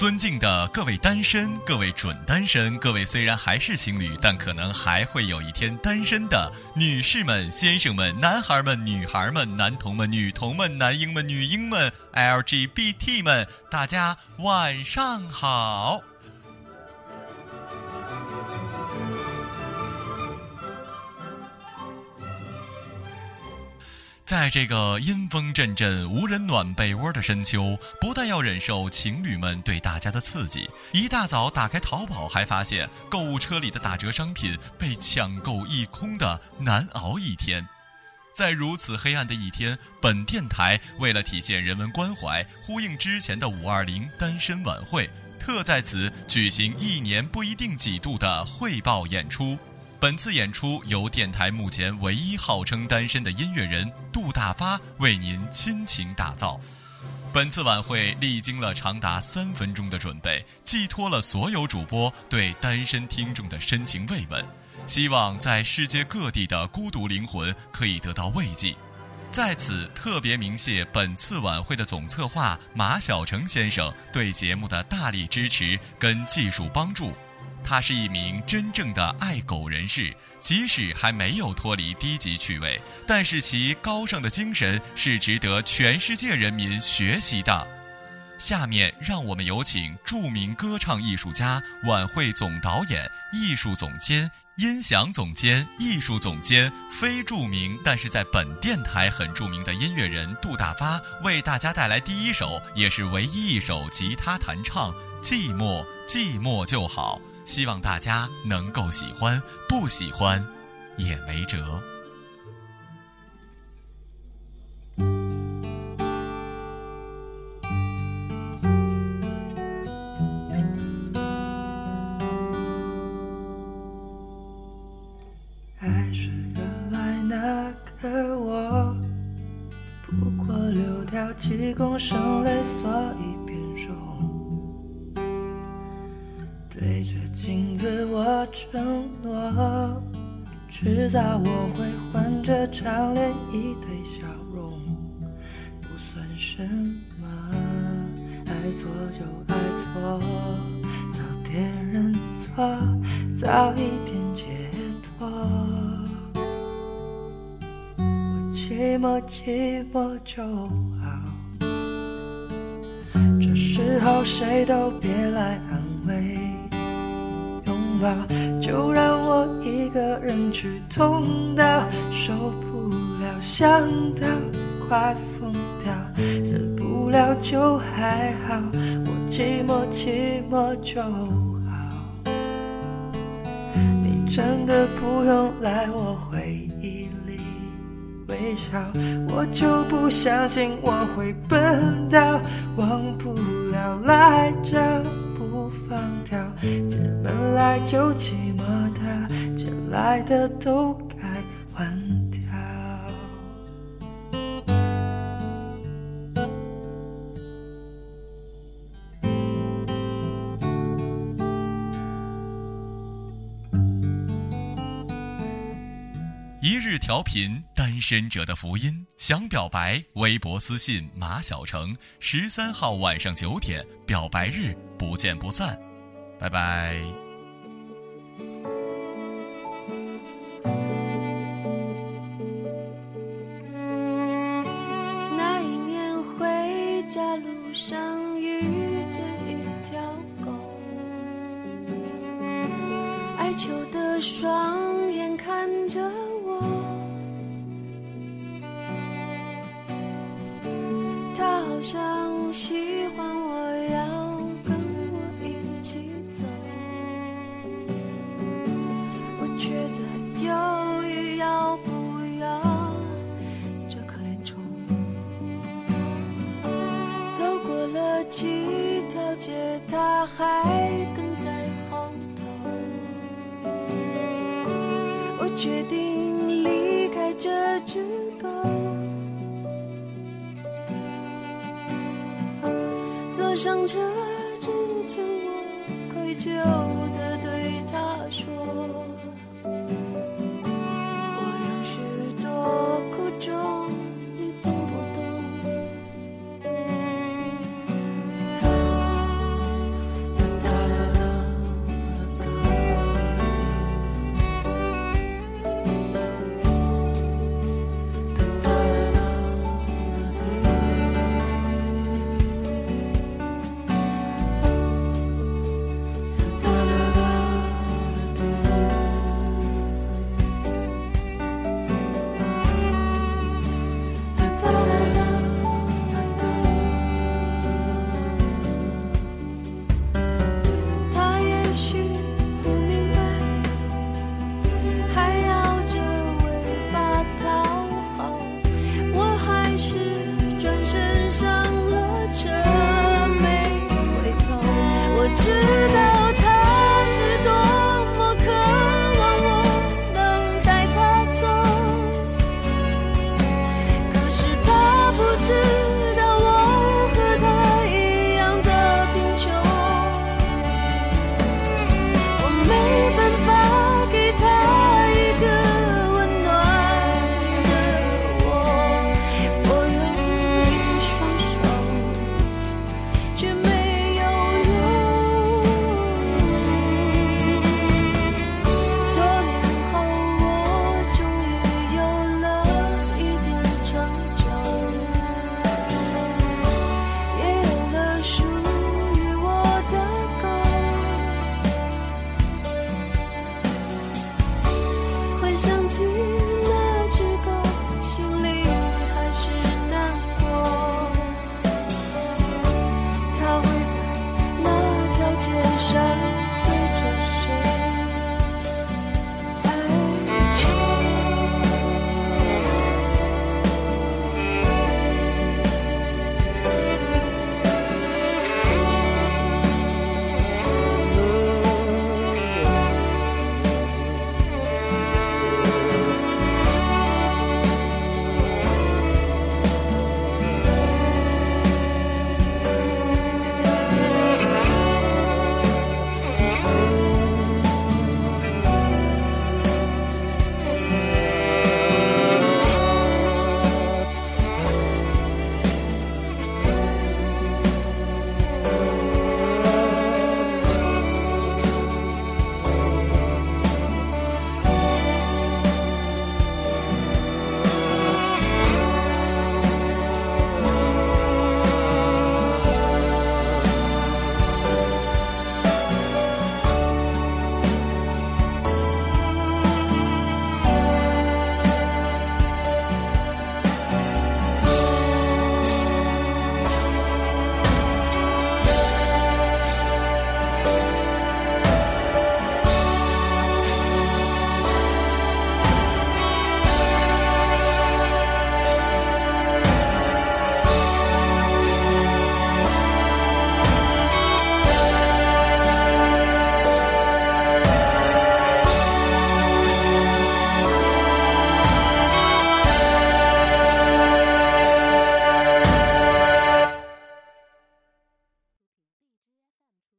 尊敬的各位单身、各位准单身、各位虽然还是情侣，但可能还会有一天单身的女士们、先生们、男孩们、女孩们、男童们、女童们、男婴们、女婴们、LGBT 们，大家晚上好。在这个阴风阵阵、无人暖被窝的深秋，不但要忍受情侣们对大家的刺激，一大早打开淘宝，还发现购物车里的打折商品被抢购一空的难熬一天。在如此黑暗的一天，本电台为了体现人文关怀，呼应之前的五二零单身晚会，特在此举行一年不一定几度的汇报演出。本次演出由电台目前唯一号称单身的音乐人大发为您倾情打造。本次晚会历经了长达三分钟的准备，寄托了所有主播对单身听众的深情慰问，希望在世界各地的孤独灵魂可以得到慰藉。在此特别鸣谢本次晚会的总策划马晓成先生对节目的大力支持跟技术帮助。他是一名真正的爱狗人士，即使还没有脱离低级趣味，但是其高尚的精神是值得全世界人民学习的。下面让我们有请著名歌唱艺术家、晚会总导演、艺术总监、音响总监、艺术总监，非著名但是在本电台很著名的音乐人杜大发，为大家带来第一首，也是唯一一首吉他弹唱《寂寞寂寞就好》。希望大家能够喜欢，不喜欢也没辙。还是原来那个我，不过流掉几公升泪，所以着镜子，我承诺，迟早我会换这张脸，一堆笑容，不算什么。爱错就爱错，早点认错，早一点解脱。我寂寞寂寞就好，这时候谁都别来安慰。就让我一个人去痛到受不了，想到快疯掉，死不了就还好，我寂寞寂寞就好。你真的不用来我回忆里微笑，我就不相信我会笨到忘不了来着。放掉，这本来就寂寞的，这来的都一日调频，单身者的福音。想表白，微博私信马小成。十三号晚上九点，表白日。不见不散，拜拜。那一年回家路上遇见一条狗，哀求的双眼看着决定离开这只狗，坐上车之前，我愧疚地对他说。